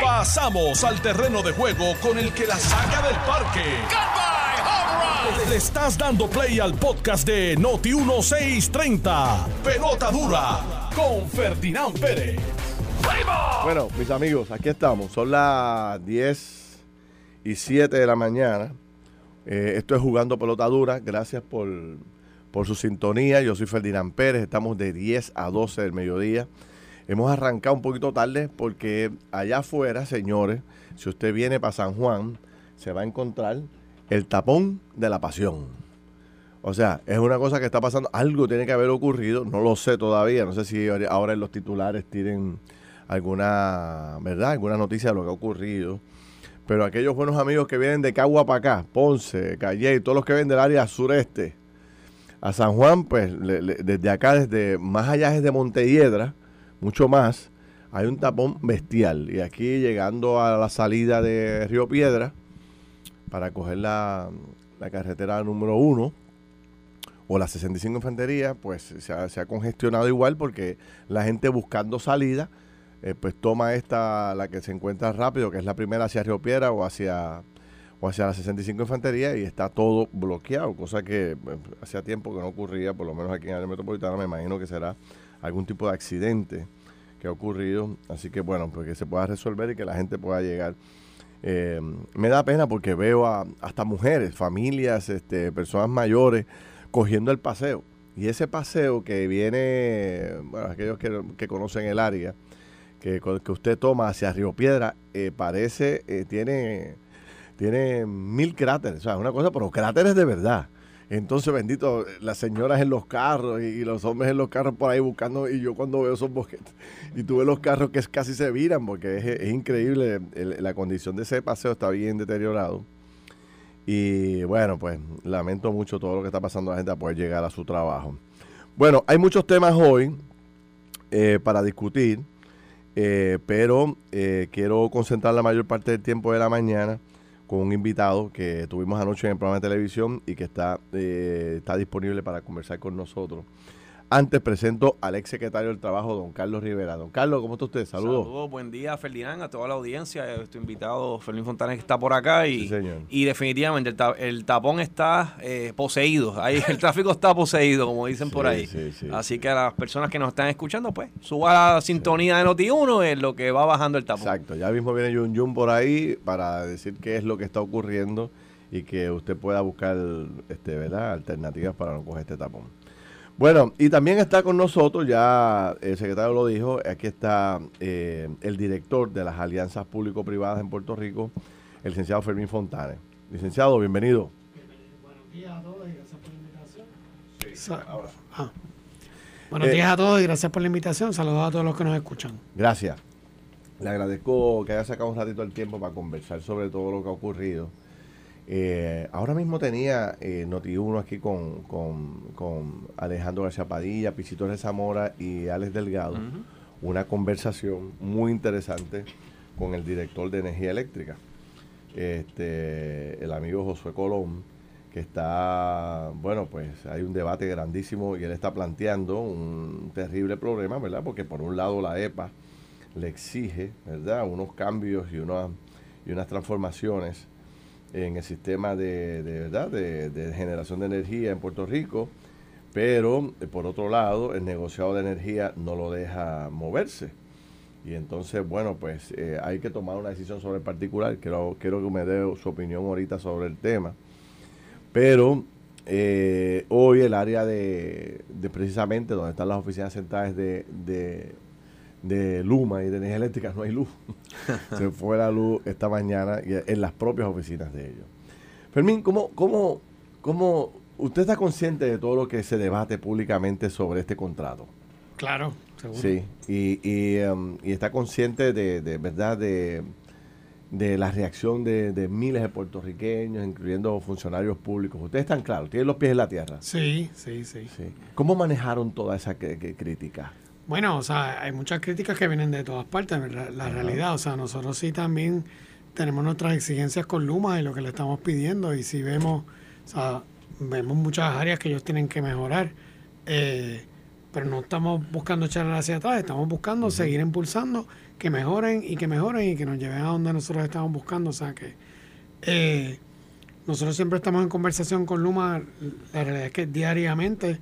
Pasamos al terreno de juego con el que la saca del parque. Le estás dando play al podcast de Noti 1630. Pelota dura con Ferdinand Pérez. Bueno, mis amigos, aquí estamos. Son las 10 y 7 de la mañana. Eh, esto es Jugando Pelota Dura. Gracias por, por su sintonía. Yo soy Ferdinand Pérez. Estamos de 10 a 12 del mediodía. Hemos arrancado un poquito tarde porque allá afuera, señores, si usted viene para San Juan, se va a encontrar el tapón de la pasión. O sea, es una cosa que está pasando. Algo tiene que haber ocurrido. No lo sé todavía. No sé si ahora en los titulares tienen alguna, ¿verdad? Alguna noticia de lo que ha ocurrido. Pero aquellos buenos amigos que vienen de Cagua para acá, Ponce, Calle, todos los que vienen del área sureste, a San Juan, pues desde acá, desde más allá desde Montelledra, mucho más, hay un tapón bestial. Y aquí llegando a la salida de Río Piedra, para coger la, carretera número uno, o la 65 Infantería, pues se ha, congestionado igual porque la gente buscando salida eh, pues toma esta, la que se encuentra rápido, que es la primera hacia Río Piedra o hacia, o hacia la 65 Infantería y está todo bloqueado, cosa que eh, hacía tiempo que no ocurría, por lo menos aquí en el metropolitano, me imagino que será algún tipo de accidente que ha ocurrido, así que bueno, pues que se pueda resolver y que la gente pueda llegar. Eh, me da pena porque veo a, hasta mujeres, familias, este, personas mayores cogiendo el paseo. Y ese paseo que viene, bueno, aquellos que, que conocen el área, que, que usted toma hacia Río Piedra eh, parece, eh, tiene, tiene mil cráteres, o sea, una cosa, pero cráteres de verdad. Entonces, bendito, las señoras en los carros y, los hombres en los carros por ahí buscando, y yo cuando veo esos bosquetes, y tuve los carros que casi se viran, porque es, increíble, la condición de ese paseo está bien deteriorado. Y bueno, pues lamento mucho todo lo que está pasando a la gente a poder llegar a su trabajo. Bueno, hay muchos temas hoy eh, para discutir. Eh, pero eh, quiero concentrar la mayor parte del tiempo de la mañana con un invitado que tuvimos anoche en el programa de televisión y que está, eh, está disponible para conversar con nosotros. Antes presento al ex secretario del Trabajo, don Carlos Rivera. Don Carlos, ¿cómo está usted? Saludos. Saludos, buen día, Ferdinand, a toda la audiencia. Estoy invitado, Fermín Fontana, que está por acá. Y, y definitivamente el, tapón está eh, poseído. Ahí el tráfico está poseído, como dicen por ahí. Así que a las personas que nos están escuchando, pues, suba la sintonía de Noti1 en lo que va bajando el tapón. Exacto. Ya mismo viene Jun Jun por ahí para decir qué es lo que está ocurriendo y que usted pueda buscar este, ¿verdad? alternativas para no coger este tapón. Bueno, y también está con nosotros, ya el secretario lo dijo, aquí está eh, el director de las alianzas público-privadas en Puerto Rico, el licenciado Fermín Fontane. Licenciado, bienvenido. Buenos días a todos y gracias por la invitación. Sí, ahora. Ah. Buenos días a todos y gracias por la invitación. Saludos a todos los que nos escuchan. Gracias. Le agradezco que haya sacado un ratito el tiempo para conversar sobre todo lo que ha ocurrido eh, ahora mismo tenía eh, Noti1 aquí con, con, Alejandro García Padilla, Pisito Zamora y Alex Delgado, una conversación muy interesante con el director de energía eléctrica, este, el amigo Josué Colón, que está, bueno, pues hay un debate grandísimo y él está planteando un terrible problema, ¿verdad? Porque por un lado la EPA le exige, ¿verdad?, unos cambios y, y unas transformaciones en el sistema de, ¿verdad? De, generación de energía en Puerto Rico, pero eh, por otro lado el negociado de energía no lo deja moverse. Y entonces, bueno, pues eh, hay que tomar una decisión sobre el particular. Quiero, quiero que me dé su opinión ahorita sobre el tema. Pero eh, hoy el área de, de, precisamente donde están las oficinas centrales de, de Luma y de energía eléctrica no hay luz. Se fue la luz esta mañana en las propias oficinas de ellos. Fermín, ¿cómo, cómo, cómo usted está consciente de todo lo que se debate públicamente sobre este contrato? Claro, seguro. Sí, y, y, um, está consciente de, de verdad de, de, la reacción de, miles de puertorriqueños, incluyendo funcionarios públicos. Ustedes están claros, tienen los pies en la tierra. Sí, sí, sí. sí. ¿Cómo manejaron toda esa crítica? Bueno, o sea, hay muchas críticas que vienen de todas partes, la realidad. O sea, nosotros sí también tenemos nuestras exigencias con Luma y lo que le estamos pidiendo. Y si vemos, o sea, vemos muchas áreas que ellos tienen que mejorar. Eh, pero no estamos buscando echarle hacia atrás, estamos buscando seguir impulsando que mejoren y que mejoren y que nos lleven a donde nosotros estamos buscando. O sea que eh, nosotros siempre estamos en conversación con Luma. La realidad es que diariamente,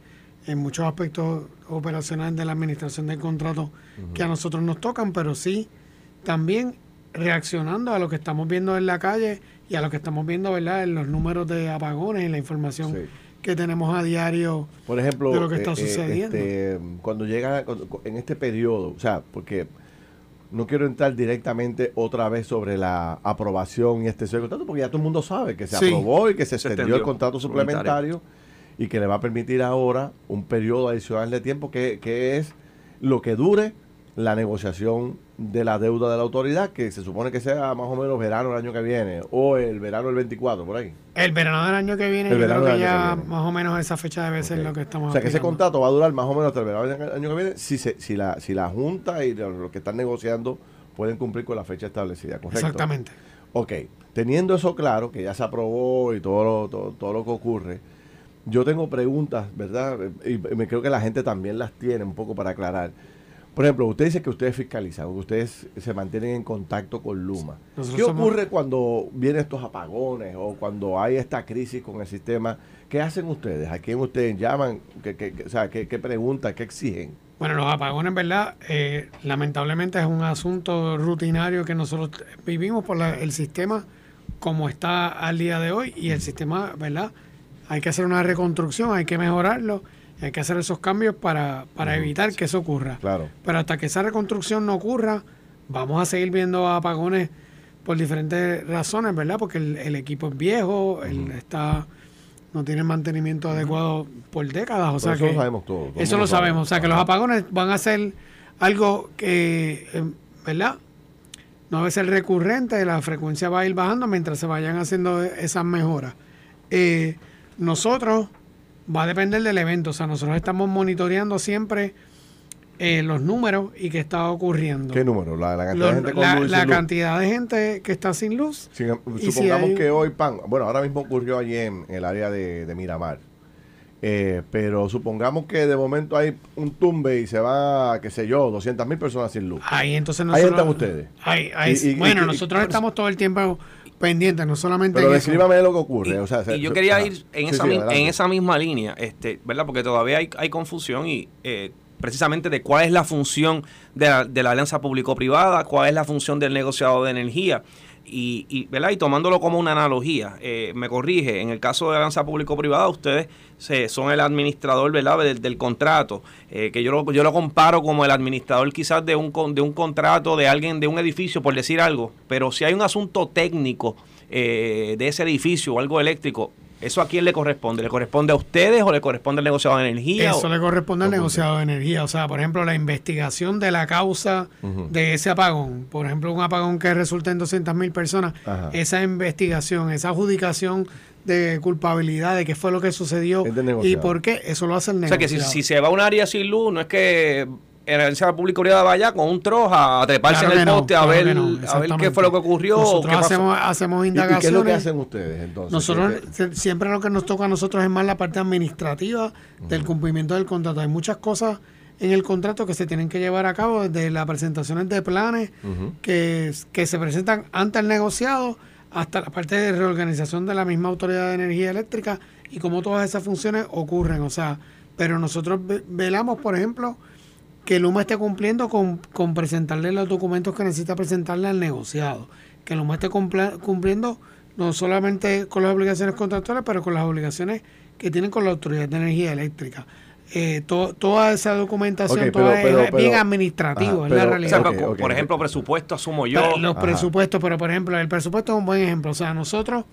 en muchos aspectos operacionales de la administración del contrato que a nosotros nos tocan, pero sí también reaccionando a lo que estamos viendo en la calle y a lo que estamos viendo ¿verdad? en los números de apagones, en la información que tenemos a diario Por ejemplo, de lo que está eh, eh, sucediendo. Este, cuando llega en este periodo, o sea, porque no quiero entrar directamente otra vez sobre la aprobación y este contrato, porque ya todo el mundo sabe que se aprobó y que se, extendió el contrato suplementario y que le va a permitir ahora un periodo adicional de tiempo que, que es lo que dure la negociación de la deuda de la autoridad, que se supone que sea más o menos verano del año que viene, o el verano del 24, por ahí. El verano del año que viene, el verano creo que ya más o menos esa fecha debe ser lo que estamos O sea, que ese contrato va a durar más o menos hasta el verano del año que viene, si, se, si, la, si la Junta y los que están negociando pueden cumplir con la fecha establecida, ¿correcto? Exactamente. Ok, teniendo eso claro, que ya se aprobó y todo lo, todo, todo lo que ocurre, yo tengo preguntas, ¿verdad? Y me creo que la gente también las tiene un poco para aclarar. Por ejemplo, usted dice que ustedes fiscalizan, que ustedes se mantienen en contacto con Luma. ¿Qué ocurre cuando vienen estos apagones o cuando hay esta crisis con el sistema? ¿Qué hacen ustedes? ¿A quién ustedes llaman? ¿Qué, o sea, ¿qué, preguntan? ¿Qué exigen? Bueno, los apagones, ¿verdad? Eh, lamentablemente es un asunto rutinario que nosotros vivimos por el sistema como está al día de hoy y el sistema, ¿verdad? Hay que hacer una reconstrucción, hay que mejorarlo hay que hacer esos cambios para, para evitar que eso ocurra. Claro. Pero hasta que esa reconstrucción no ocurra, vamos a seguir viendo apagones por diferentes razones, ¿verdad? Porque el, equipo es viejo, está no tiene mantenimiento adecuado por décadas. O sea eso lo sabemos todo. Eso lo sabemos. O sea que los apagones van a ser algo que, em, ¿verdad? No va a ser recurrente, la frecuencia va a ir bajando mientras se vayan haciendo esas mejoras. Eh, nosotros va a depender del evento. O sea, nosotros estamos monitoreando siempre eh, los números y qué está ocurriendo. ¿Qué número? La, cantidad de gente con luz La cantidad de gente que está sin luz. supongamos que hoy, pan, bueno, ahora mismo ocurrió allí en, el área de, Miramar. Eh, pero supongamos que de momento hay un tumbe y se va, qué sé yo, 200 mil personas sin luz. Ahí entonces nosotros, Ahí están ustedes. Ahí, bueno, nosotros estamos todo el tiempo pendiente, no solamente. Pero descríbame lo que ocurre. Y, yo quería ir en, esa, en esa misma línea, este, ¿verdad? Porque todavía hay, hay confusión y eh, precisamente de cuál es la función de la, de la alianza público-privada, cuál es la función del negociado de energía. Y, y, ¿verdad? y tomándolo como una analogía, eh, me corrige, en el caso de alianza público-privada, ustedes se, son el administrador ¿verdad? Del, contrato, eh, que yo lo, yo lo comparo como el administrador quizás de un, de un contrato de alguien, de un edificio, por decir algo, pero si hay un asunto técnico eh, de ese edificio o algo eléctrico, ¿Eso a quién le corresponde? ¿Le corresponde a ustedes o le corresponde al negociado de energía? Eso le corresponde al negociado de energía. O sea, por ejemplo, la investigación de la causa de ese apagón. Por ejemplo, un apagón que resulta en 200 mil personas. Esa investigación, esa adjudicación de culpabilidad de qué fue lo que sucedió y por qué, eso lo hace el negociado. O sea, que si, si se va a un área sin luz, no es que la pública privada vaya con un troja a treparse en el poste a, ver, a ver qué fue lo que ocurrió. Nosotros hacemos, hacemos indagaciones. ¿Y, qué es lo que hacen ustedes entonces? Nosotros siempre lo que nos toca a nosotros es más la parte administrativa del cumplimiento del contrato. Hay muchas cosas en el contrato que se tienen que llevar a cabo desde las presentaciones de planes que, que se presentan ante el negociado hasta la parte de reorganización de la misma autoridad de energía eléctrica y cómo todas esas funciones ocurren. O sea, pero nosotros velamos, por ejemplo, que Luma esté cumpliendo con, con presentarle los documentos que necesita presentarle al negociado, que Luma esté cumpliendo no solamente con las obligaciones contractuales, pero con las obligaciones que tienen con la Autoridad de Energía Eléctrica. Eh, toda esa documentación es bien administrativa, es la realidad. por ejemplo, presupuesto asumo yo. los presupuestos, pero por ejemplo, el presupuesto es un buen ejemplo. O sea, nosotros,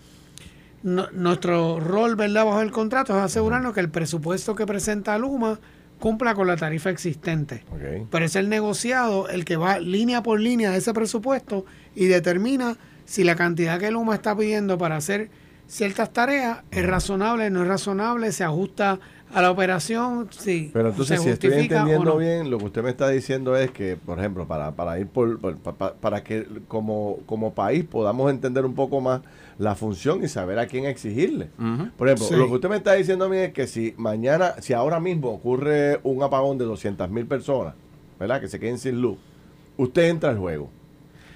nuestro rol, ¿verdad?, bajo el contrato es asegurarnos que el presupuesto que presenta Luma cumpla con la tarifa existente. Pero es el negociado el que va línea por línea de ese presupuesto y determina si la cantidad que Luma está pidiendo para hacer ciertas tareas es razonable, no es razonable, se ajusta a la operación, sí. Pero entonces, si estoy entendiendo bien, lo que usted me está diciendo es que, por ejemplo, para, para ir por, para, que como, como país podamos entender un poco más la función y saber a quién exigirle. Por ejemplo, lo que usted me está diciendo a mí es que si mañana, si ahora mismo ocurre un apagón de 200 mil personas, ¿verdad? Que se queden sin luz, usted entra al juego.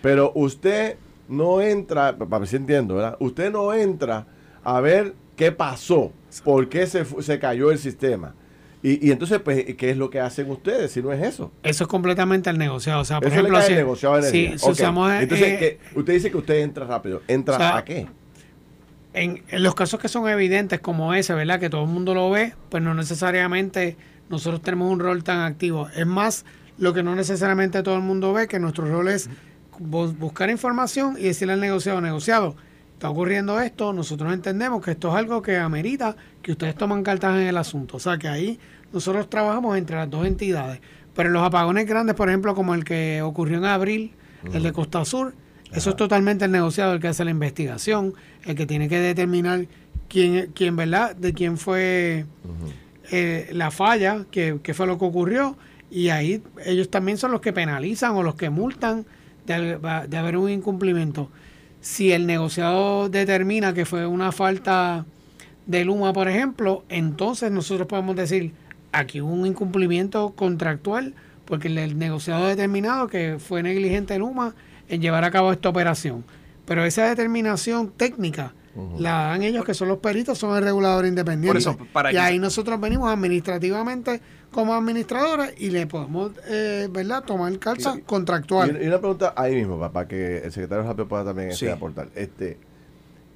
Pero usted no entra, para ver si entiendo, ¿verdad? Usted no entra a ver qué pasó, por qué se, se cayó el sistema. Y, entonces, pues, ¿qué es lo que hacen ustedes si no es eso? Eso es completamente el negociado. O sea, por eso ejemplo, si, negociado de si usamos, Entonces, eh, usted dice que usted entra rápido. ¿Entra a qué? En, en, los casos que son evidentes como ese, ¿verdad? Que todo el mundo lo ve, pues no necesariamente nosotros tenemos un rol tan activo. Es más, lo que no necesariamente todo el mundo ve, que nuestro rol es buscar información y decirle al negociado, negociado, está ocurriendo esto, nosotros entendemos que esto es algo que amerita que ustedes toman cartas en el asunto. O sea que ahí nosotros trabajamos entre las dos entidades. Pero los apagones grandes, por ejemplo, como el que ocurrió en abril, el de Costa Sur, eso es totalmente el negociado el que hace la investigación, el que tiene que determinar quién, quién ¿verdad? De quién fue eh, la falla, qué, qué fue lo que ocurrió. Y ahí ellos también son los que penalizan o los que multan de, de haber un incumplimiento. Si el negociado determina que fue una falta de Luma, por ejemplo, entonces nosotros podemos decir, aquí hubo un incumplimiento contractual porque el, negociado ha determinado que fue negligente Luma en llevar a cabo esta operación. Pero esa determinación técnica la dan ellos, que son los peritos, son el regulador independiente. y ahí nosotros venimos administrativamente como administradores y le podemos, eh, ¿verdad?, tomar calza contractual. Y, una pregunta ahí mismo, para que el secretario Rápido pueda también este, aportar. Este,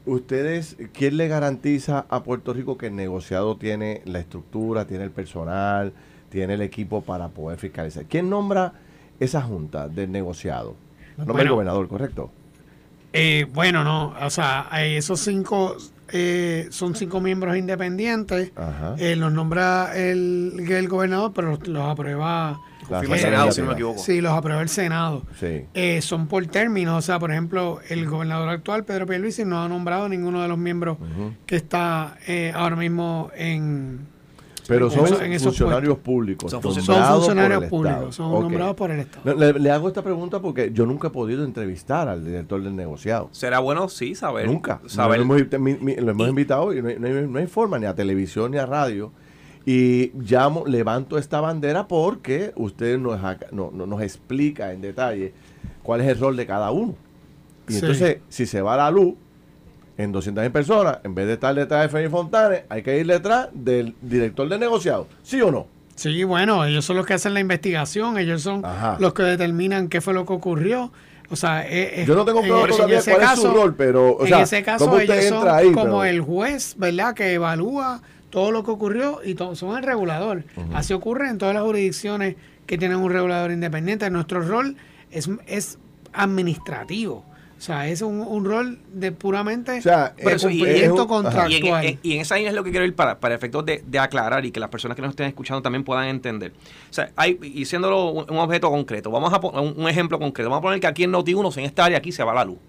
¿Ustedes, quién le garantiza a Puerto Rico que el negociado tiene la estructura, tiene el personal, tiene el equipo para poder fiscalizar? ¿Quién nombra esa junta del negociado? Nombra el gobernador, ¿correcto? Eh, bueno, no, o sea, esos cinco eh, son cinco miembros independientes, eh, los nombra el, el gobernador, pero los, aprueba. El Senado, si no me equivoco. Sí, los aprueba el Senado. Eh, son por términos, o sea, por ejemplo, el gobernador actual, Pedro Pierluisi, no ha nombrado ninguno de los miembros que está ahora mismo en pero son funcionarios públicos. Son, funcionarios públicos, son nombrados por el Estado. Le, hago esta pregunta porque yo nunca he podido entrevistar al director del negociado. Será bueno, sí, saber. Nunca. Saber. Lo, hemos, invitado y no hay, forma, ni a televisión ni a radio. Y llamo, levanto esta bandera porque usted nos, no, nos explica en detalle cuál es el rol de cada uno. Y entonces, si se va la luz, en 200.000 personas, en vez de estar detrás de Félix Fontanes, hay que ir detrás del director de negociado. ¿Sí o no? Sí, bueno, ellos son los que hacen la investigación, ellos son los que determinan qué fue lo que ocurrió. O sea, yo no tengo claro todavía cuál es su rol, pero en ese caso ellos son como el juez, ¿verdad? Que evalúa todo lo que ocurrió y son el regulador. Así ocurre en todas las jurisdicciones que tienen un regulador independiente. Nuestro rol es, es administrativo. O sea, es un, rol de puramente cumplimiento contractual. Y en, esa línea es lo que quiero ir para, para efectos de, aclarar y que las personas que nos estén escuchando también puedan entender. O sea, hay, y siéndolo un, objeto concreto, vamos a poner un, ejemplo concreto. Vamos a poner que aquí en Noti1, en esta área, aquí se va la luz.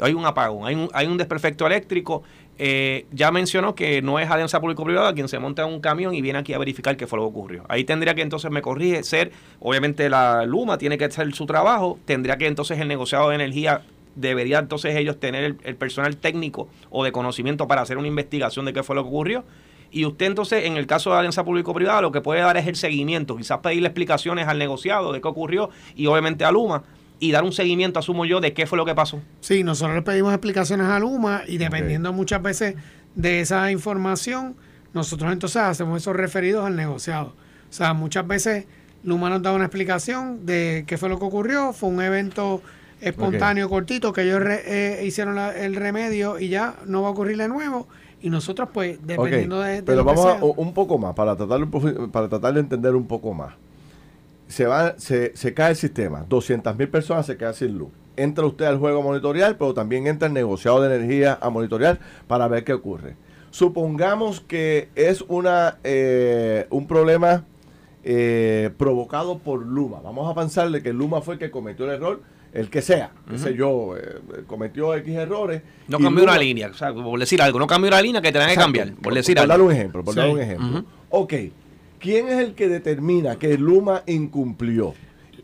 Hay un apagón, hay un, hay un desperfecto eléctrico. Eh, ya mencionó que no es alianza público-privada quien se monta en un camión y viene aquí a verificar qué fue lo que ocurrió. Ahí tendría que entonces, me corrige, ser, obviamente la Luma tiene que hacer su trabajo, tendría que entonces el negociado de energía debería entonces ellos tener el, personal técnico o de conocimiento para hacer una investigación de qué fue lo que ocurrió. Y usted entonces, en el caso de alianza público-privada, lo que puede dar es el seguimiento, quizás pedirle explicaciones al negociado de qué ocurrió y obviamente a Luma y dar un seguimiento, asumo yo, de qué fue lo que pasó. Sí, nosotros le pedimos explicaciones a Luma y dependiendo muchas veces de esa información, nosotros entonces hacemos esos referidos al negociado. O sea, muchas veces Luma nos da una explicación de qué fue lo que ocurrió, fue un evento espontáneo, cortito, que ellos eh, hicieron el remedio y ya no va a ocurrir de nuevo. Y nosotros, pues, dependiendo de, Pero vamos un poco más, para tratar, para tratar de entender un poco más. Se, va, se, se cae el sistema, 200 mil personas se quedan sin luz. Entra usted al juego a monitorear, pero también entra el negociado de energía a monitorear para ver qué ocurre. Supongamos que es una eh, un problema eh, provocado por Luma. Vamos a pensarle que Luma fue el que cometió el error el que sea, qué sé yo, eh, cometió X errores. No cambió una línea, o sea, por decir algo, no cambió una línea que tengan que cambiar, por, decir algo. dar un ejemplo, por dar un ejemplo. Ok, ¿quién es el que determina que Luma incumplió?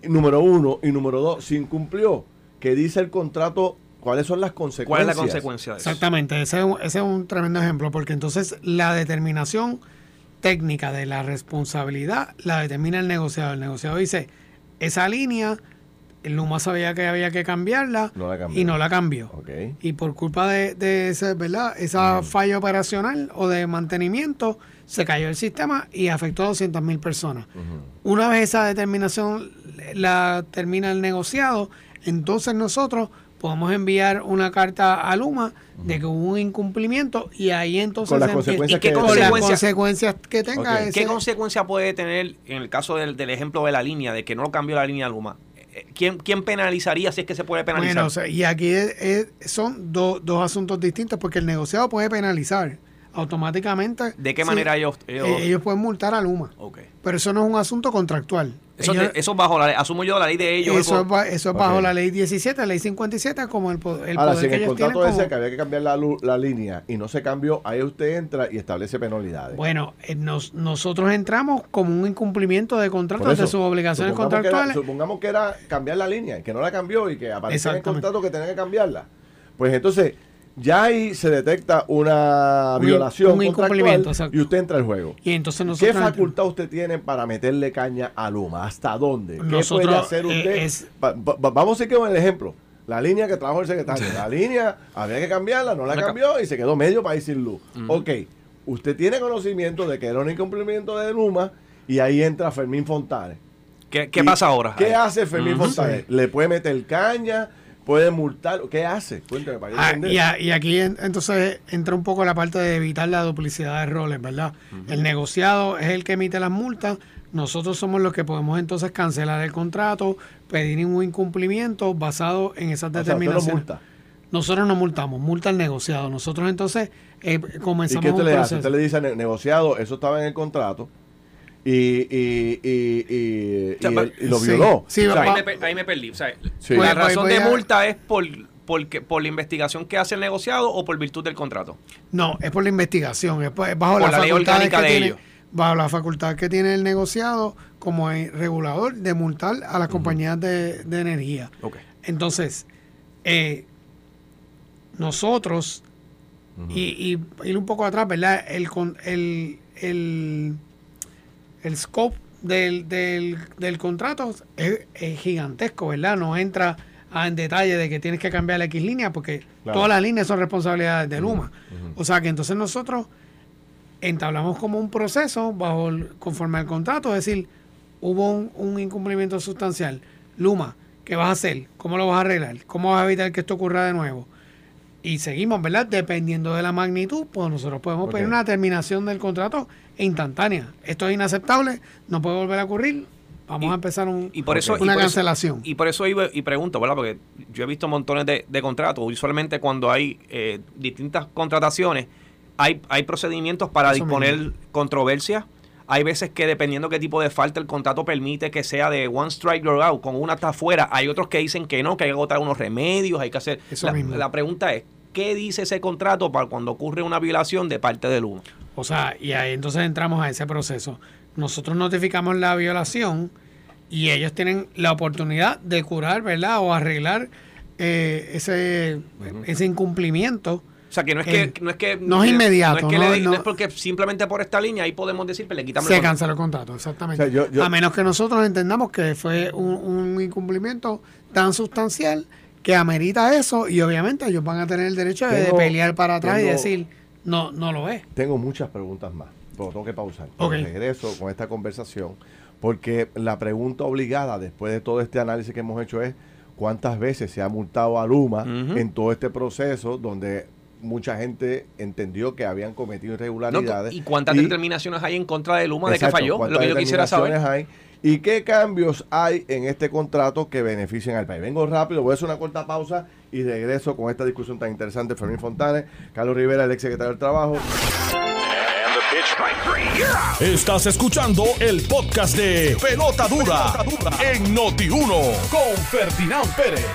Número uno, y número dos, si incumplió, ¿qué dice el contrato ¿Cuáles son las consecuencias? ¿Cuál es la consecuencia de eso? Exactamente, ese es, un, tremendo ejemplo, porque entonces la determinación técnica de la responsabilidad la determina el negociador. El negociador dice, esa línea Luma sabía que había que cambiarla y no la cambió. Y por culpa de, ese, ¿verdad? esa falla operacional o de mantenimiento, se cayó el sistema y afectó a 200 mil personas. Una vez esa determinación la termina el negociado, entonces nosotros podemos enviar una carta a Luma de que hubo un incumplimiento y ahí entonces con las consecuencias, que, consecuencias que tenga ¿Qué consecuencia puede tener en el caso del, ejemplo de la línea, de que no cambió la línea Luma? ¿Quién, ¿Quién penalizaría si es que se puede penalizar? Y aquí son dos asuntos distintos porque el negociado puede penalizar automáticamente. ¿De qué manera ellos, eh, ellos, pueden multar a Luma? Pero eso no es un asunto contractual. Eso, eso es bajo la asumo yo la ley de ellos. Eso, es, eso es bajo la ley 17, la ley 57, como el, el Ahora, si en el contrato decía que había que cambiar la, la, línea y no se cambió, ahí usted entra y establece penalidades. Bueno, eh, nos, nosotros entramos como un incumplimiento de contrato de sus obligaciones contractuales. supongamos que era cambiar la línea, que no la cambió y que aparecía en el contrato que tenía que cambiarla. Pues entonces ya ahí se detecta una violación un incumplimiento, y usted entra al juego. Y entonces ¿Qué facultad usted tiene para meterle caña a Luma? ¿Hasta dónde? ¿Qué puede hacer eh, usted? vamos a ir con el ejemplo. La línea que trabajó el secretario. La línea había que cambiarla, no la cambió y se quedó medio país sin luz. Ok, usted tiene conocimiento de que era un incumplimiento de Luma y ahí entra Fermín Fontanes. ¿Qué, pasa ahora? ¿Qué hace Fermín Fontanes? ¿Le puede meter caña? Puede multar. ¿Qué hace? Cuéntame para ah, y, aquí entonces entra un poco la parte de evitar la duplicidad de roles, ¿verdad? El negociado es el que emite las multas. Nosotros somos los que podemos entonces cancelar el contrato, pedir un incumplimiento basado en esas determinaciones. Nosotros no multamos, multa el negociado. Nosotros entonces eh, comenzamos ¿Y qué le hace? Usted le dice al negociado, eso estaba en el contrato, y, y, y, y, lo violó. Sí, ahí, me, perdí. La razón de multa es por, por la investigación que hace el negociado o por virtud del contrato. No, es por la investigación, es, bajo la, facultad que tiene, bajo la facultad que tiene el negociado como regulador de multar a las compañías de, energía. Entonces, eh, nosotros, y, ir un poco atrás, ¿verdad? El, el, el el scope del, del, contrato es, gigantesco, ¿verdad? No entra en detalle de que tienes que cambiar la X línea porque todas las líneas son responsabilidades de Luma. O sea que entonces nosotros entablamos como un proceso bajo conforme al contrato, es decir, hubo un, un, incumplimiento sustancial. Luma, ¿qué vas a hacer? ¿Cómo lo vas a arreglar? ¿Cómo vas a evitar que esto ocurra de nuevo? y seguimos, ¿verdad? Dependiendo de la magnitud, pues nosotros podemos pedir una terminación del contrato instantánea. Esto es inaceptable, no puede volver a ocurrir. Vamos a empezar un, y por eso, una cancelación. y por eso iba y pregunto, ¿verdad? Porque yo he visto montones de, de contratos. Usualmente cuando hay eh, distintas contrataciones, hay, hay procedimientos para disponer controversias hay veces que dependiendo qué tipo de falta el contrato permite que sea de one strike or out, con una está afuera. Hay otros que dicen que no, que hay que agotar unos remedios, hay que hacer... la, la, pregunta es, ¿qué dice ese contrato para cuando ocurre una violación de parte del uno? O sea, y ahí entonces entramos a ese proceso. Nosotros notificamos la violación y ellos tienen la oportunidad de curar, ¿verdad? O arreglar eh, ese, ese incumplimiento. O sea, que no es que... No es, que, no es inmediato. No es, no, porque simplemente por esta línea ahí podemos decir que le quitamos Se cancela el contrato, exactamente. A menos que nosotros entendamos que fue un, un incumplimiento tan sustancial que amerita eso y obviamente ellos van a tener el derecho de pelear para atrás y decir, no, no lo es. Tengo muchas preguntas más, pero tengo que pausar. Regreso con esta conversación, porque la pregunta obligada después de todo este análisis que hemos hecho es cuántas veces se ha multado a Luma en todo este proceso donde mucha gente entendió que habían cometido irregularidades. ¿Y cuántas determinaciones hay en contra de Luma de que falló? Lo que yo quisiera saber. Hay, ¿Y qué cambios hay en este contrato que beneficien al país? Vengo rápido, voy a hacer una corta pausa y regreso con esta discusión tan interesante. Fermín Fontanes, Carlos Rivera, el ex secretario del Trabajo. Estás escuchando el podcast de Pelota Dura, en Noti1 con Ferdinand Pérez.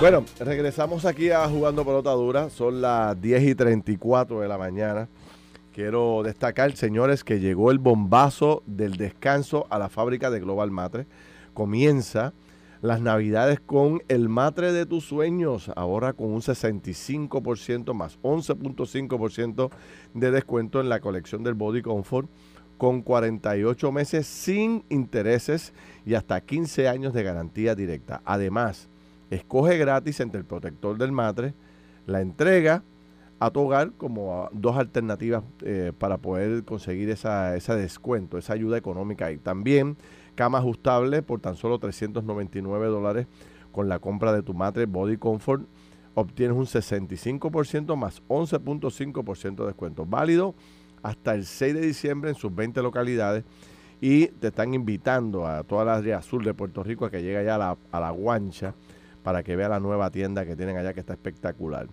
Bueno, regresamos aquí a Jugando Pelota Dura. Son las 10 y 34 de la mañana. Quiero destacar, señores, que llegó el bombazo del descanso a la fábrica de Global Matre. Comienza las navidades con el matre de tus sueños, ahora con un 65% más 11.5% de descuento en la colección del Body Comfort con 48 meses sin intereses y hasta 15 años de garantía directa. Además, escoge gratis entre el protector del matre, la entrega a tu hogar como dos alternativas eh, para poder conseguir esa, ese descuento, esa ayuda económica. Y también cama ajustable por tan solo 399 dólares con la compra de tu matre Body Comfort. Obtienes un 65% más 11.5% de descuento. Válido hasta el 6 de diciembre en sus 20 localidades y te están invitando a toda la área azul de Puerto Rico a que llegue allá a la, a la guancha para que vea la nueva tienda que tienen allá que está espectacular.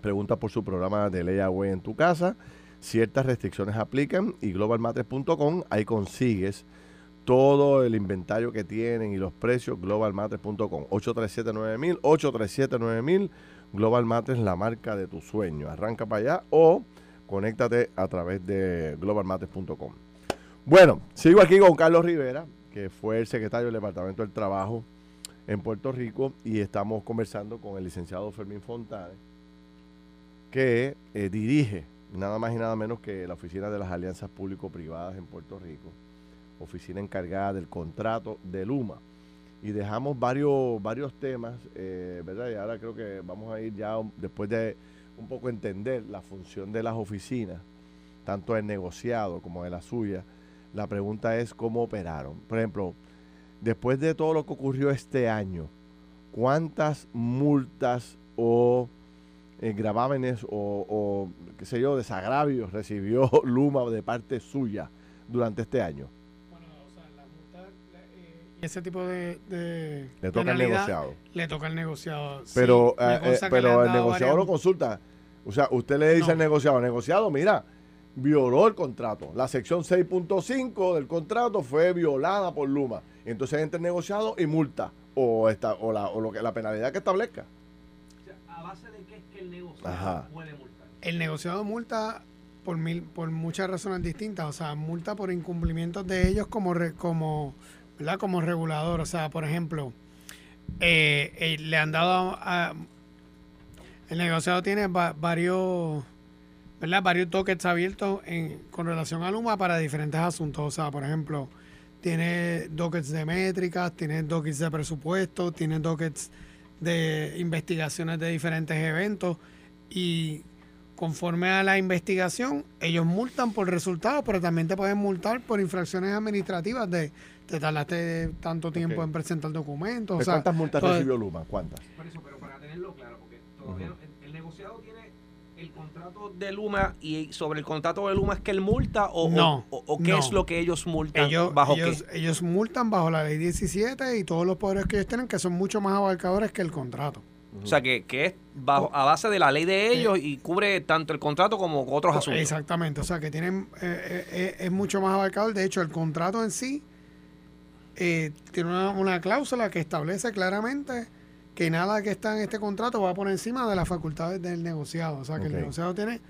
Pregunta por su programa de layaway en tu casa. Ciertas restricciones aplican y globalmatres.com, ahí consigues todo el inventario que tienen y los precios, globalmatres.com. 837-9000, 837-9000, Global Matres, la marca de tu sueño. Arranca para allá o conéctate a través de globalmatres.com. Bueno, sigo aquí con Carlos Rivera, que fue el secretario del Departamento del Trabajo en Puerto Rico, y estamos conversando con el licenciado Fermín Fontane, que eh, dirige nada más y nada menos que la Oficina de las Alianzas Público-Privadas en Puerto Rico, oficina encargada del contrato de Luma. Y dejamos varios, varios temas, eh, ¿verdad? Y ahora creo que vamos a ir ya después de un poco entender la función de las oficinas, tanto el negociado como de la suya, la pregunta es cómo operaron. Por ejemplo, después de todo lo que ocurrió este año, ¿cuántas multas o eh, gravámenes o, qué sé yo, desagravios recibió Luma de parte suya durante este año? Bueno, o sea, la multa y ese tipo de, le toca al negociado. Le toca al negociado. Pero, eh, eh, pero el negociado lo consulta. O sea, usted le dice al negociado, negociado, mira, violó el contrato. La sección 6.5 del contrato fue violada por Luma. Entonces entra el negociado y multa o, esta, o, la, o lo que, la penalidad que establezca. ¿A base de qué es que el negociado puede multar? El negociado multa por, mil, por muchas razones distintas. O sea, multa por incumplimientos de ellos como, como, ¿verdad? como regulador. O sea, por ejemplo, eh, eh, le han dado a, el negociado tiene varios ¿verdad? varios toques abiertos en, con relación a Luma para diferentes asuntos. O sea, por ejemplo, tiene dockets de métricas, tiene dockets de presupuesto, tiene dockets de investigaciones de diferentes eventos y conforme a la investigación, ellos multan por resultados, pero también te pueden multar por infracciones administrativas de te tardaste tanto tiempo en presentar documentos. ¿Cuántas multas recibió Luma? ¿Cuántas? Por eso, pero para tenerlo claro, porque todavía el negociado tiene el contrato de Luma y sobre el contrato de Luma es que él multa o, o, qué es lo que ellos multan ellos, bajo ellos, ellos multan bajo la ley 17 y todos los poderes que ellos tienen que son mucho más abarcadores que el contrato. O sea, que, que es bajo, a base de la ley de ellos y cubre tanto el contrato como otros asuntos. Exactamente, o sea, que tienen eh, eh, es mucho más abarcador. De hecho, el contrato en sí eh, tiene una, una cláusula que establece claramente que nada que está en este contrato va por encima de las facultades del negociado. O sea, que el negociado tiene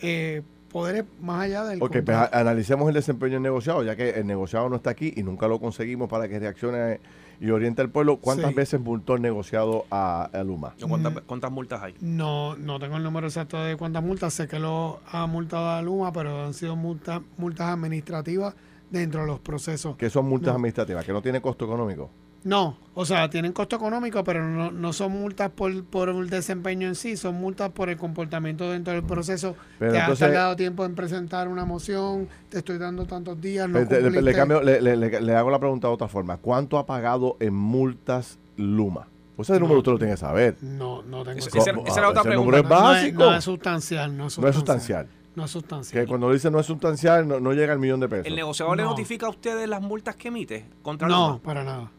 eh, poderes más allá del Ok, pues analicemos el desempeño del negociado, ya que el negociado no está aquí y nunca lo conseguimos para que reaccione y oriente al pueblo. ¿Cuántas veces multó el negociado a, Luma? ¿Cuántas, ¿Cuántas, multas hay? No, no tengo el número exacto de cuántas multas. Sé que lo ha multado a Luma, pero han sido multas, multas administrativas dentro de los procesos. ¿Qué son multas administrativas? ¿Que no tiene costo económico? No, o sea, tienen costo económico, pero no, no son multas por, por el desempeño en sí, son multas por el comportamiento dentro del proceso. te has tardado tiempo en presentar una moción, te estoy dando tantos días. No le, cambio, le, hago la pregunta de otra forma. ¿Cuánto ha pagado en multas Luma? Pues ese número usted lo tiene que saber. No, no tengo esa, esa, esa era otra pregunta. Número es básico. No es, sustancial, no es sustancial. No es sustancial. No es sustancial. Que cuando dice no es sustancial, no, llega al millón de pesos. ¿El negociador le notifica a ustedes las multas que emite contra No, para nada.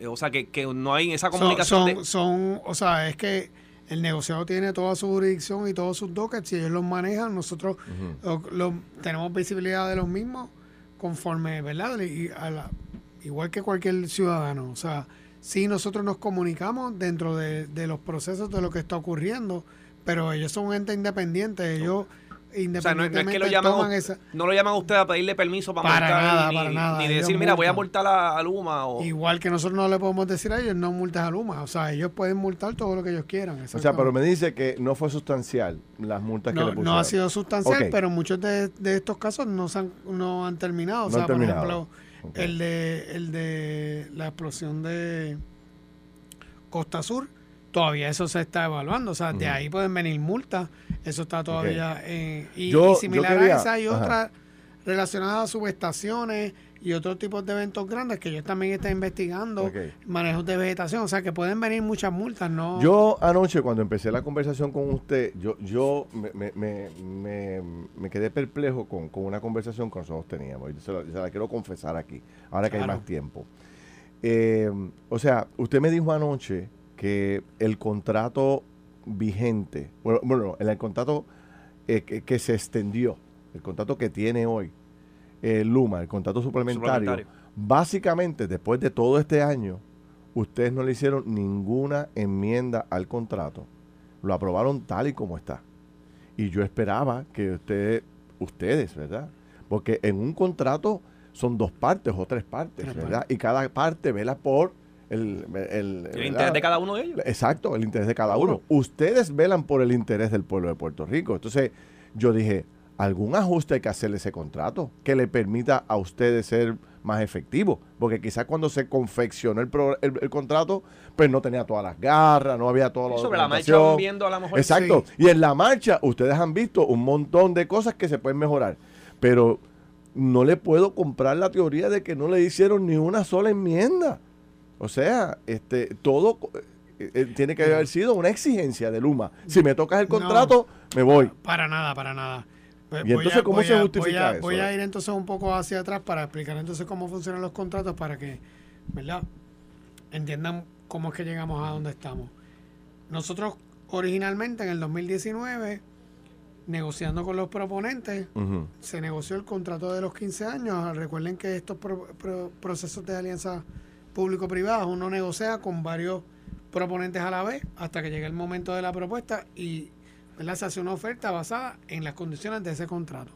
Eh, o sea, que, no hay esa comunicación. Son, o sea, es que el negociado tiene toda su jurisdicción y todos sus dockets y ellos los manejan. Nosotros tenemos visibilidad de los mismos conforme, ¿verdad? Y igual que cualquier ciudadano. O sea, sí nosotros nos comunicamos dentro de, los procesos de lo que está ocurriendo, pero ellos son un ente independiente. Ellos o sea, no, es que lo llaman, esa... no lo llaman a usted a pedirle permiso para, para multar, nada, ni, para nada. ni decir, mira, voy a multar a, Luma. O... Igual que nosotros no le podemos decir a ellos, no multas a Luma. O sea, ellos pueden multar todo lo que ellos quieran. O sea, pero me dice que no fue sustancial las multas que le pusieron. No ha sido sustancial, pero muchos de, de, estos casos no, han, no han terminado. o sea, por ejemplo, el, de, el de la explosión de Costa Sur todavía eso se está evaluando. O sea, de ahí pueden venir multas. Eso está todavía. en y, similar a esa hay otras relacionadas a subestaciones y otros tipos de eventos grandes que ellos también están investigando. Manejos de vegetación. O sea, que pueden venir muchas multas. no Yo anoche, cuando empecé la conversación con usted, yo, yo me, me, me, quedé perplejo con, con, una conversación que nosotros teníamos. Y se la, quiero confesar aquí, ahora que hay más tiempo. Eh, o sea, usted me dijo anoche que el contrato vigente, bueno, bueno el, contrato eh, que, se extendió, el contrato que tiene hoy el Luma, el contrato suplementario, básicamente después de todo este año, ustedes no le hicieron ninguna enmienda al contrato. Lo aprobaron tal y como está. Y yo esperaba que ustedes, ustedes, ¿verdad? Porque en un contrato son dos partes o tres partes, ¿verdad? Y cada parte vela por el, el, interés de cada uno de ellos. Exacto, el interés de cada uno. Ustedes velan por el interés del pueblo de Puerto Rico. Entonces, yo dije, algún ajuste hay que hacerle ese contrato que le permita a ustedes ser más efectivos. Porque quizás cuando se confeccionó el, el, contrato, pues no tenía todas las garras, no había todo lo Sobre la marcha viendo a lo mejor. Exacto. Y en la marcha ustedes han visto un montón de cosas que se pueden mejorar. Pero no le puedo comprar la teoría de que no le hicieron ni una sola enmienda. O sea, este, todo eh, eh, tiene que haber sido una exigencia de Luma. Si me tocas el contrato, me voy. Para nada, para nada. ¿Y entonces cómo se justifica eso? Voy a ir entonces un poco hacia atrás para explicar entonces cómo funcionan los contratos para que, ¿verdad? Entiendan cómo es que llegamos a donde estamos. Nosotros originalmente en el 2019, negociando con los proponentes, se negoció el contrato de los 15 años. Recuerden que estos procesos de alianza público-privada, uno negocia con varios proponentes a la vez hasta que llegue el momento de la propuesta y se hace una oferta basada en las condiciones de ese contrato.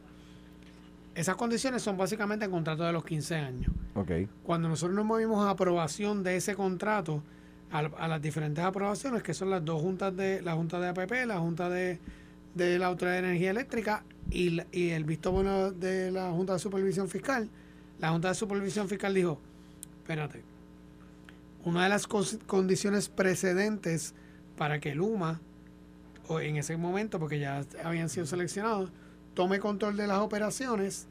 Esas condiciones son básicamente el contrato de los 15 años. Okay. Cuando nosotros nos movimos a aprobación de ese contrato, a, las diferentes aprobaciones, que son las dos juntas de la Junta de APP, la Junta de, la Autoridad de Energía Eléctrica y, y el visto bueno de la Junta de Supervisión Fiscal, la Junta de Supervisión Fiscal dijo, espérate, una de las condiciones precedentes para que Luma, o en ese momento, porque ya habían sido seleccionados, tome control de las operaciones,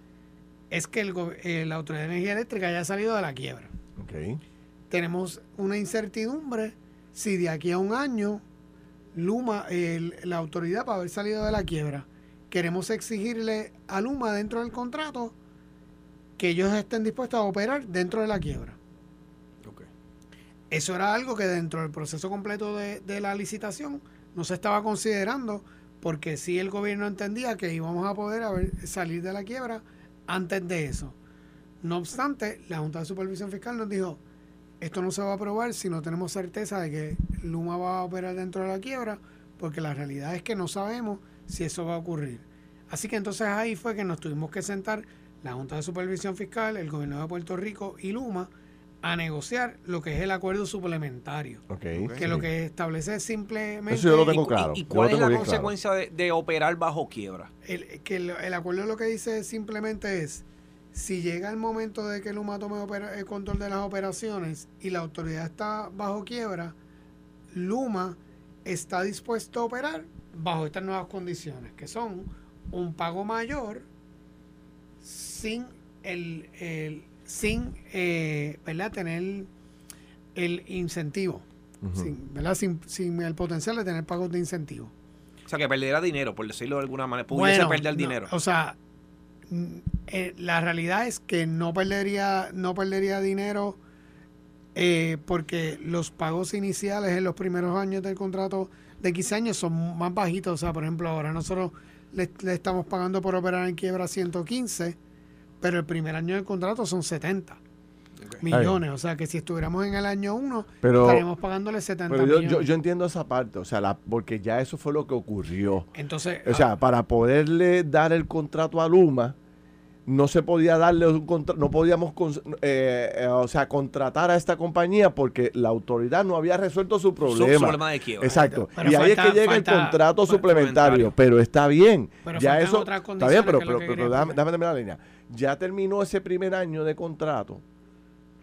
es que el, eh, la Autoridad de Energía Eléctrica haya salido de la quiebra. Tenemos una incertidumbre si de aquí a un año Luma, la autoridad para haber salido de la quiebra, queremos exigirle a Luma dentro del contrato que ellos estén dispuestos a operar dentro de la quiebra. Eso era algo que dentro del proceso completo de, la licitación no se estaba considerando porque sí el gobierno entendía que íbamos a poder salir de la quiebra antes de eso. No obstante, la Junta de Supervisión Fiscal nos dijo, esto no se va a aprobar si no tenemos certeza de que Luma va a operar dentro de la quiebra, porque la realidad es que no sabemos si eso va a ocurrir. Así que entonces ahí fue que nos tuvimos que sentar la Junta de Supervisión Fiscal, el gobierno de Puerto Rico y Luma, a negociar lo que es el acuerdo suplementario. que lo que establece simplemente... Eso yo lo tengo claro. ¿Y, cuál es la consecuencia de, operar bajo quiebra? El, que el, acuerdo lo que dice simplemente es, si llega el momento de que Luma tome el control de las operaciones y la autoridad está bajo quiebra, Luma está dispuesto a operar bajo estas nuevas condiciones, que son un pago mayor sin el sin eh, ¿verdad? tener el incentivo, sin, ¿verdad? Sin, el potencial de tener pagos de incentivo. O sea, que perderá dinero, por decirlo de alguna manera. Pudiese perder dinero. O sea, mm, eh, la realidad es que no perdería, no perdería dinero eh, porque los pagos iniciales en los primeros años del contrato de 15 años son más bajitos. O sea, por ejemplo, ahora nosotros le, le estamos pagando por operar en quiebra 115 pero el primer año del contrato son 70. millones. O sea que si estuviéramos en el año 1, estaríamos pagándole 70 pero yo, millones. Yo, entiendo esa parte, o sea, la, porque ya eso fue lo que ocurrió. Entonces, o sea, ah, para poderle dar el contrato a Luma, no se podía darle un contrato, no podíamos, eh, eh, o sea, contratar a esta compañía porque la autoridad no había resuelto su problema. problema de quiebra. Exacto. y ahí es que llega el contrato suplementario, pero está bien. ya eso está bien, pero, pero, déjame, terminar la línea. Ya terminó ese primer año de contrato,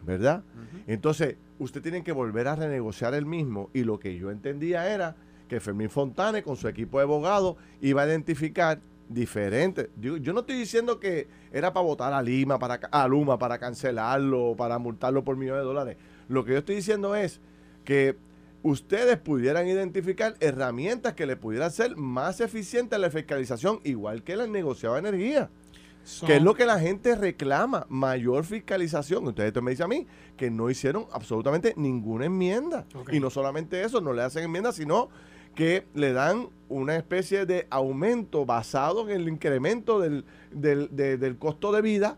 ¿verdad? Entonces, usted tiene que volver a renegociar el mismo y lo que yo entendía era que Fermín Fontane con su equipo de abogados iba a identificar diferente. Yo, yo, no estoy diciendo que era para votar a Lima, para a Luma, para cancelarlo, para multarlo por millones de dólares. Lo que yo estoy diciendo es que ustedes pudieran identificar herramientas que le pudieran ser más eficientes la fiscalización, igual que el negociado de energía. Que es lo que la gente reclama, mayor fiscalización. Ustedes me dicen a mí que no hicieron absolutamente ninguna enmienda. Y no solamente eso, no le hacen enmienda, sino que le dan una especie de aumento basado en el incremento del, del, costo de vida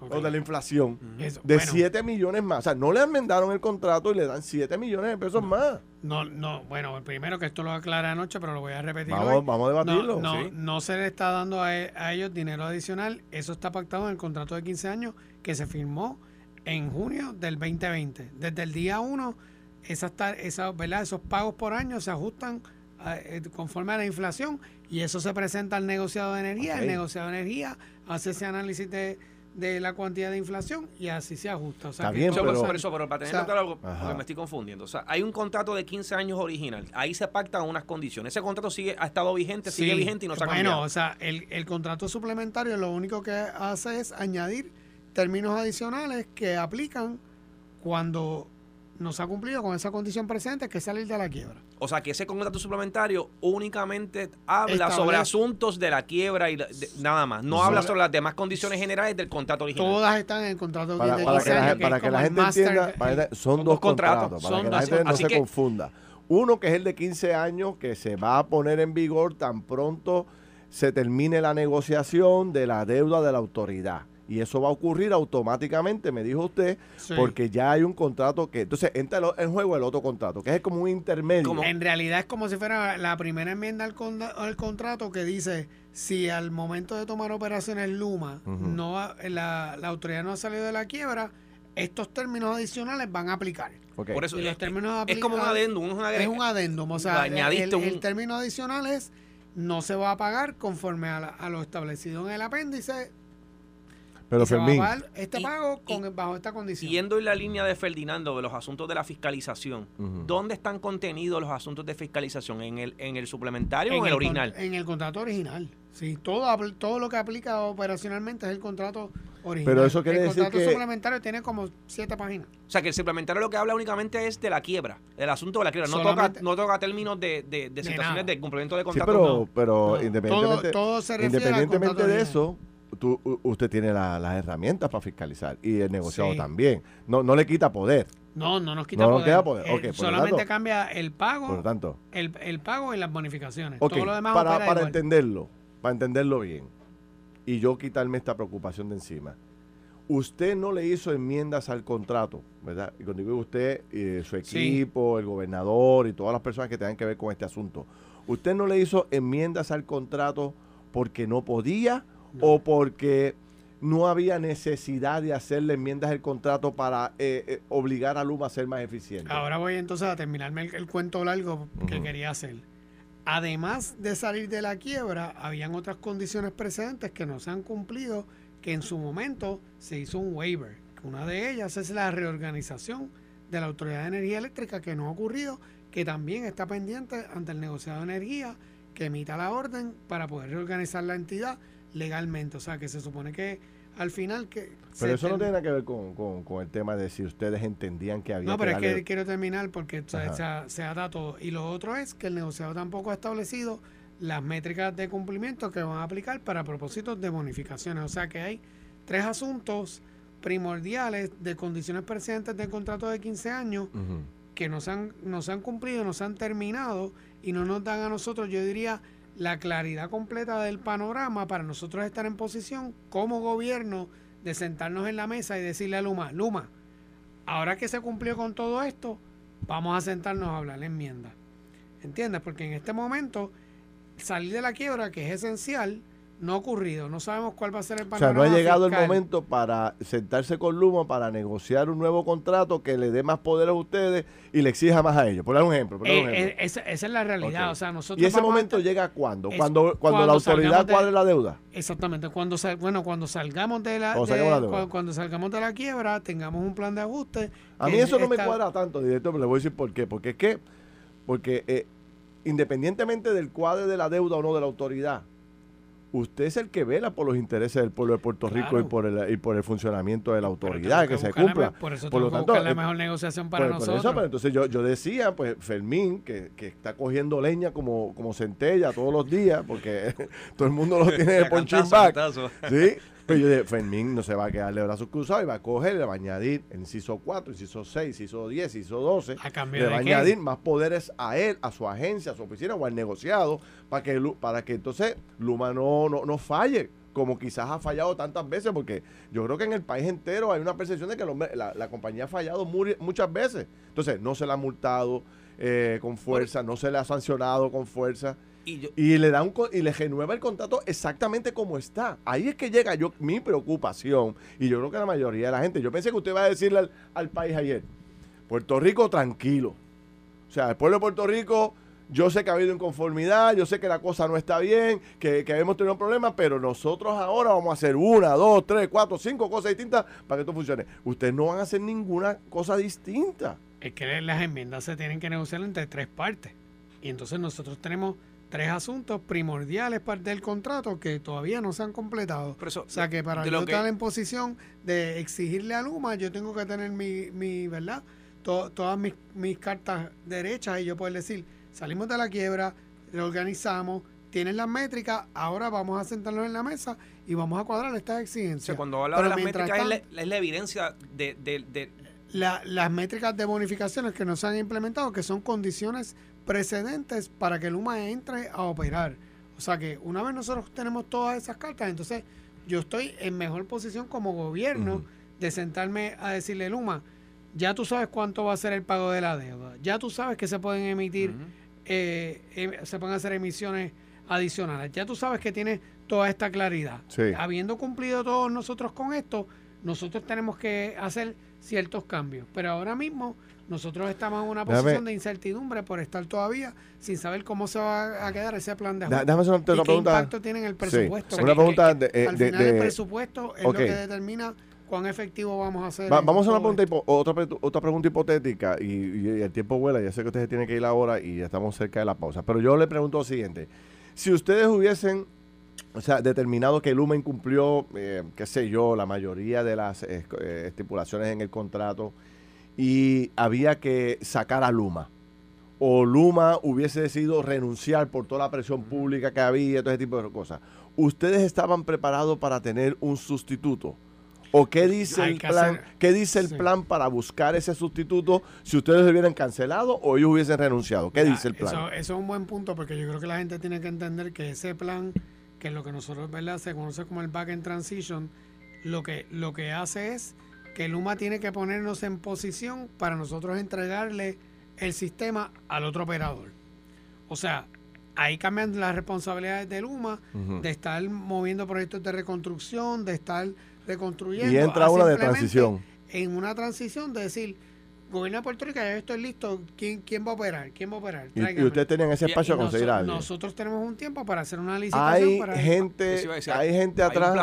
o de la inflación de 7 millones más. O sea, no le enmendaron el contrato y le dan 7 millones de pesos más. No, no, bueno, primero que esto lo aclara anoche, pero lo voy a repetir vamos, Vamos a debatirlo. No, no, se le está dando a, ellos dinero adicional. Eso está pactado en el contrato de 15 años que se firmó en junio del 2020. Desde el día 1 esas, esas, ¿verdad? esos pagos por año se ajustan eh, conforme a la inflación y eso se presenta al negociado de energía. El negociado de energía hace ese análisis de, la cantidad de inflación y así se ajusta. O sea, Está bien, pero, por eso, pero para tenerlo claro, porque me estoy confundiendo. O sea, hay un contrato de 15 años original. Ahí se pactan unas condiciones. Ese contrato sigue ha estado vigente, sigue vigente y no se ha cambiado. Bueno, o sea, el, el contrato suplementario lo único que hace es añadir términos adicionales que aplican cuando no se ha cumplido con esa condición presente, que es salir de la quiebra. O sea, que ese contrato suplementario únicamente habla sobre asuntos de la quiebra y nada más. No habla sobre las demás condiciones generales del contrato original. Todas están en el contrato para, para, que, la, para que la gente entienda, son, dos contratos, para que la gente no se confunda. Uno que es el de 15 años, que se va a poner en vigor tan pronto se termine la negociación de la deuda de la autoridad. Y eso va a ocurrir automáticamente, me dijo usted, porque ya hay un contrato que... Entonces entra en juego el otro contrato, que es como un intermedio. en realidad es como si fuera la primera enmienda al, al contrato que dice, si al momento de tomar operaciones Luma no la, autoridad no ha salido de la quiebra, estos términos adicionales van a aplicar. Por eso los términos es como un adendum. es un adendum. O sea, el, término adicional es no se va a pagar conforme a, a lo establecido en el apéndice pero Fermín. este pago con, bajo esta condición. Yendo en la línea de Ferdinando de los asuntos de la fiscalización, ¿dónde están contenidos los asuntos de fiscalización? ¿En el, en el suplementario o en el, original? En el contrato original. Sí, todo, todo lo que aplica operacionalmente es el contrato original. Pero eso quiere el contrato suplementario tiene como siete páginas. O sea, que el suplementario lo que habla únicamente es de la quiebra, del asunto de la quiebra. No, toca, no toca términos de, de, situaciones de, cumplimiento de contrato. Sí, pero, pero independientemente, todo, se independientemente de eso, usted tiene las herramientas para fiscalizar y el negociado también. No, no le quita poder. No, no nos quita poder. Eh, solamente cambia el pago, por lo tanto, el, el, pago y las bonificaciones. Todo lo demás para, para entenderlo, para entenderlo bien, y yo quitarme esta preocupación de encima. Usted no le hizo enmiendas al contrato, ¿verdad? Y cuando digo usted, eh, su equipo, el gobernador y todas las personas que tengan que ver con este asunto. Usted no le hizo enmiendas al contrato porque no podía o porque no había necesidad de hacerle enmiendas al contrato para eh, eh, obligar a Luma a ser más eficiente. Ahora voy entonces a terminarme el, cuento largo que quería hacer. Además de salir de la quiebra, habían otras condiciones precedentes que no se han cumplido, que en su momento se hizo un waiver. Una de ellas es la reorganización de la Autoridad de Energía Eléctrica, que no ha ocurrido, que también está pendiente ante el negociado de energía, que emita la orden para poder reorganizar la entidad legalmente. O sea, que se supone que al final que... Pero eso no tiene nada que ver con, el tema de si ustedes entendían que había... No, pero es que quiero terminar porque se, se, ha todo. Y lo otro es que el negociado tampoco ha establecido las métricas de cumplimiento que van a aplicar para propósitos de bonificaciones. O sea que hay tres asuntos primordiales de condiciones precedentes del contrato de 15 años que no han, no se han cumplido, no se han terminado y no nos dan a nosotros, yo diría, la claridad completa del panorama para nosotros estar en posición como gobierno de sentarnos en la mesa y decirle a Luma, Luma, ahora que se cumplió con todo esto, vamos a sentarnos a hablar la enmienda. ¿Entiendes? Porque en este momento salir de la quiebra, que es esencial, no ha ocurrido. No sabemos cuál va a ser el panorama. O sea, no ha llegado el momento para sentarse con Luma para negociar un nuevo contrato que le dé más poder a ustedes y le exija más a ellos. Por dar un ejemplo. Eh, eh, esa, es la realidad. O sea, nosotros ¿Y ese momento llega cuándo? cuando, cuando, la autoridad cuadre la deuda. Exactamente. Cuando bueno, cuando salgamos de la, cuando, salgamos de la quiebra, tengamos un plan de ajuste. A mí eso no me cuadra tanto, director, pero le voy a decir por qué. Porque es que, porque eh, independientemente del cuadre de la deuda o no de la autoridad, usted es el que vela por los intereses del pueblo de Puerto Rico y por el y por el funcionamiento de la autoridad que, se cumpla. por eso por lo tanto, la eh, mejor negociación para nosotros. entonces yo, yo decía, pues Fermín, que, que, está cogiendo leña como, como centella todos los días, porque todo el mundo lo tiene de punching back. ¿sí? Pero yo dije, Fermín no se va a quedar de brazos cruzados y va a coger, le va a añadir el inciso 4, inciso 6, inciso 10, inciso 12. ¿A le va a añadir más poderes a él, a su agencia, a su oficina o al negociado para que, para que entonces Luma no, no, falle como quizás ha fallado tantas veces, porque yo creo que en el país entero hay una percepción de que la, compañía ha fallado muchas veces. Entonces, no se le ha multado eh, con fuerza, no se le ha sancionado con fuerza. Y, le da un y le renueva el contrato exactamente como está. Ahí es que llega yo mi preocupación. Y yo creo que la mayoría de la gente. Yo pensé que usted va a decirle al, país ayer. Puerto Rico tranquilo. O sea, el pueblo de Puerto Rico, yo sé que ha habido inconformidad, yo sé que la cosa no está bien, que, que hemos tenido problemas, pero nosotros ahora vamos a hacer una, dos, tres, cuatro, cinco cosas distintas para que esto funcione. Ustedes no van a hacer ninguna cosa distinta. Es que las enmiendas se tienen que negociar entre tres partes. Y entonces nosotros tenemos tres asuntos primordiales parte del contrato que todavía no se han completado. o sea que para yo estar en posición de exigirle a Luma, yo tengo que tener mi, mi ¿verdad? todas mis, mis, cartas derechas y yo poder decir, salimos de la quiebra, reorganizamos, tienen las métricas, ahora vamos a sentarnos en la mesa y vamos a cuadrar estas exigencias. cuando habla de las métricas es, la, evidencia de, de, las métricas de bonificaciones que no se han implementado, que son condiciones precedentes para que Luma entre a operar. O sea que una vez nosotros tenemos todas esas cartas, entonces yo estoy en mejor posición como gobierno de sentarme a decirle, Luma, ya tú sabes cuánto va a ser el pago de la deuda, ya tú sabes que se pueden emitir, eh, em, se pueden hacer emisiones adicionales, ya tú sabes que tienes toda esta claridad. Habiendo cumplido todos nosotros con esto, nosotros tenemos que hacer ciertos cambios, pero ahora mismo nosotros estamos en una posición de incertidumbre por estar todavía sin saber cómo se va a quedar ese plan de ajuste. Déjame hacer una, ¿Y qué impacto tiene en el presupuesto? una pregunta de, al final el presupuesto es lo que determina cuán efectivo vamos a hacer. vamos a una pregunta otra, otra pregunta hipotética y, el tiempo vuela, ya sé que ustedes tienen que ir ahora y ya estamos cerca de la pausa, pero yo le pregunto lo siguiente, si ustedes hubiesen o sea, determinado que Luma incumplió, eh, qué sé yo, la mayoría de las eh, estipulaciones en el contrato, y había que sacar a Luma. O Luma hubiese decidido renunciar por toda la presión pública que había, todo ese tipo de cosas. ¿Ustedes estaban preparados para tener un sustituto? ¿O qué dice el plan? ¿Qué dice el plan para buscar ese sustituto si ustedes lo hubieran cancelado o ellos hubiesen renunciado? ¿Qué dice el plan? Eso, eso, es un buen punto porque yo creo que la gente tiene que entender que ese plan, que es lo que nosotros ¿verdad? se conoce como el back end transition, lo que, lo que hace es que Luma tiene que ponernos en posición para nosotros entregarle el sistema al otro operador. O sea, ahí cambian las responsabilidades de Luma, de estar moviendo proyectos de reconstrucción, de estar reconstruyendo. Y entra una de transición. En una transición de decir, gobierno de Puerto Rico, ya estoy listo. ¿Quién, quién va a operar? ¿Quién va a operar? Y, ustedes tenían ese espacio a conseguir algo. Nosotros tenemos un tiempo para hacer una licitación. Hay gente, hay gente atrás,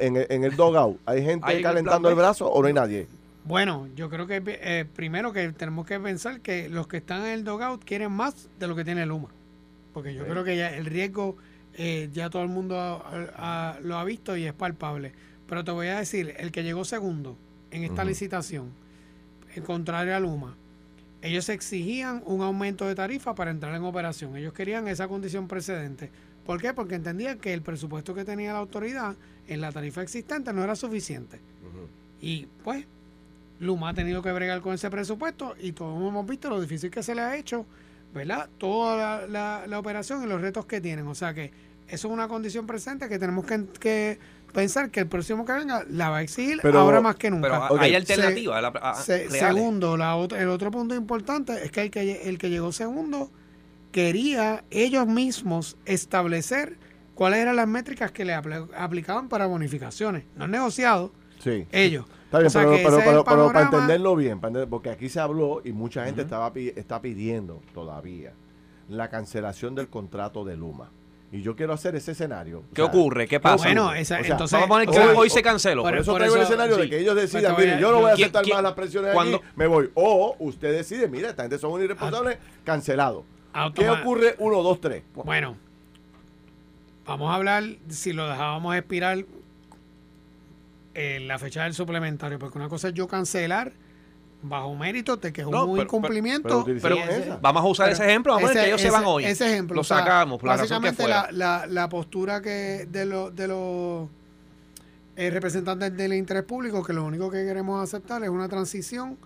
en, el, en el dogout, ¿hay gente calentando el brazo o no hay nadie? Bueno, yo creo que eh, primero que tenemos que pensar que los que están en el dogout quieren más de lo que tiene Luma. Porque yo creo que ya el riesgo eh, ya todo el mundo lo ha visto y es palpable. Pero te voy a decir, el que llegó segundo en esta licitación, en contrario a Luma, ellos exigían un aumento de tarifa para entrar en operación. Ellos querían esa condición precedente. ¿Por qué? Porque entendían que el presupuesto que tenía la autoridad en la tarifa existente no era suficiente. Y pues Luma ha tenido que bregar con ese presupuesto y todos hemos visto lo difícil que se le ha hecho, ¿verdad? Toda la, operación y los retos que tienen. O sea que eso es una condición presente que tenemos que, pensar que el próximo que venga la va a exigir ahora más que nunca. Pero hay alternativa. segundo, la el otro punto importante es que el, que el que llegó segundo quería ellos mismos establecer cuáles eran las métricas que le aplicaban para bonificaciones. No han negociado. Sí. Ellos. Está bien, pero, para entenderlo bien, porque aquí se habló y mucha gente estaba está pidiendo todavía la cancelación del contrato de Luma. Y yo quiero hacer ese escenario. ¿Qué ocurre? ¿Qué pasa? Bueno, entonces. Vamos a poner que hoy, se canceló. Por, eso traigo el escenario de que ellos decidan, mire, yo no voy a aceptar más las presiones aquí, me voy. O usted decide, mire, esta gente son irresponsables, cancelado. ¿Qué ocurre? Uno, dos, tres. Bueno, vamos a hablar, si lo dejábamos expirar en la fecha del suplementario, porque una cosa es yo cancelar bajo mérito te quejó un incumplimiento. Pero, vamos a usar ese ejemplo, vamos a ver que ellos se van hoy. Ese ejemplo. Lo sacamos, básicamente la, la, postura que de, los de los eh, representantes del interés público, que lo único que queremos aceptar es una transición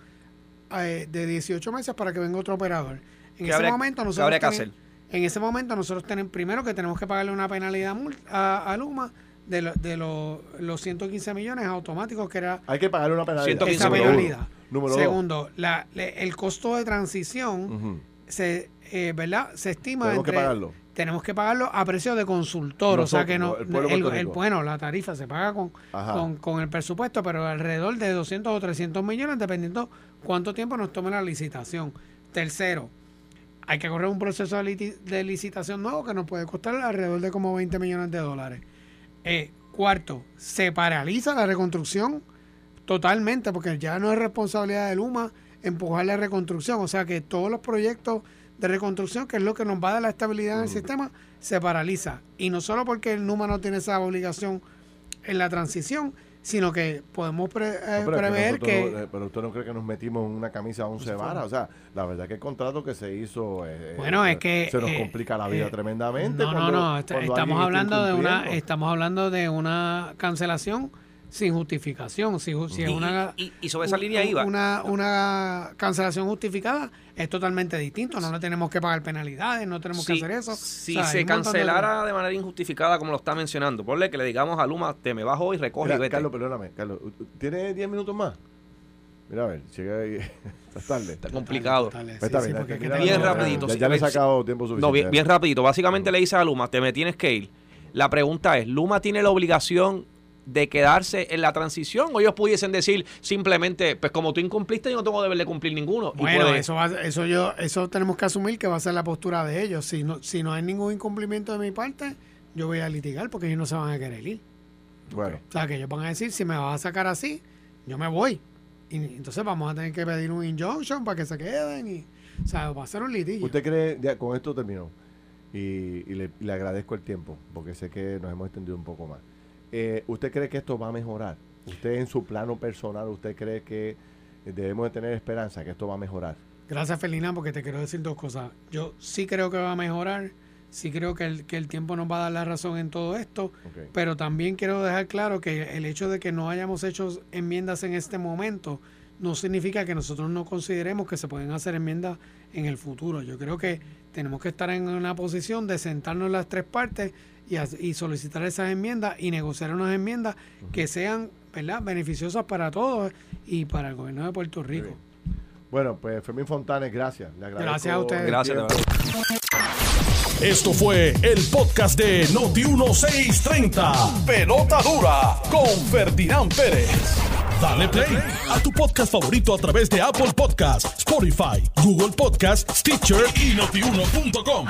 eh, de 18 meses para que venga otro operador. En ese momento nosotros en ese momento nosotros tenemos primero que tenemos que pagarle una penalidad a, a Luma de, de los 115 millones automáticos que era hay que pagarle una penalidad, esa penalidad. Segundo, la, el costo de transición se, eh, ¿verdad? se estima tenemos que pagarlo tenemos que pagarlo a precio de consultor, o sea que no el, bueno, la tarifa se paga con, con, con, el presupuesto, pero alrededor de 200 o 300 millones dependiendo cuánto tiempo nos tome la licitación. Tercero, hay que correr un proceso de licitación nuevo que nos puede costar alrededor de como 20 millones de dólares. Eh, cuarto, se paraliza la reconstrucción totalmente, porque ya no es responsabilidad de Luma empujar la reconstrucción. O sea que todos los proyectos de reconstrucción, que es lo que nos va a dar la estabilidad en el sistema, se paraliza. Y no solo porque el Luma no tiene esa obligación en la transición, sino que podemos eh, prever que, Pero usted no cree que nos metimos en una camisa a 11 varas. O sea, la verdad que el contrato que se hizo... Eh, bueno, es que... Se nos complica la vida tremendamente. No, no, no. Estamos hablando, de una, estamos hablando de una cancelación sin justificación. Si, si es una, y, sobre esa línea iba. Una, una cancelación justificada es totalmente distinto. No le tenemos que pagar penalidades, no tenemos que hacer eso. Si se cancelara de... manera injustificada, como lo está mencionando, ponle que le digamos a Luma, te me bajo y recoge y vete. Carlos, perdóname, Carlos, ¿tiene 10 minutos más? Mira, a ver, llega ahí. Está tarde. Está complicado. está bien, rapidito. Ya, le he sacado tiempo suficiente. No, bien, bien rapidito. Básicamente le dice a Luma, te me tienes que ir. La pregunta es, ¿Luma tiene la obligación de quedarse en la transición o ellos pudiesen decir simplemente, pues como tú incumpliste, yo no tengo deber de cumplir ninguno. Bueno, eso, eso, yo, eso tenemos que asumir que va a ser la postura de ellos. Si no, si no hay ningún incumplimiento de mi parte, yo voy a litigar porque ellos no se van a querer ir. Bueno. O sea, que ellos van a decir, si me vas a sacar así, yo me voy. Y entonces vamos a tener que pedir un injunction para que se queden. Y, o sea, va a ser un litigio. ¿Usted cree, ya con esto terminó, y, le, le agradezco el tiempo, porque sé que nos hemos extendido un poco más. Eh, ¿Usted cree que esto va a mejorar? ¿Usted en su plano personal, usted cree que debemos de tener esperanza que esto va a mejorar? Gracias, Felina, porque te quiero decir dos cosas. Yo sí creo que va a mejorar, sí creo que el, que el tiempo nos va a dar la razón en todo esto, pero también quiero dejar claro que el hecho de que no hayamos hecho enmiendas en este momento no significa que nosotros no consideremos que se pueden hacer enmiendas en el futuro. Yo creo que tenemos que estar en una posición de sentarnos las tres partes y, solicitar esas enmiendas y negociar unas enmiendas que sean ¿verdad? beneficiosas para todos y para el gobierno de Puerto Rico. Bueno, pues Fermín Fontanes, gracias. gracias a ustedes. Gracias. Esto fue el podcast de Noti1630. Pelota dura con Ferdinand Pérez. Dale play a tu podcast favorito a través de Apple Podcasts, Spotify, Google Podcasts, Stitcher y notiuno.com.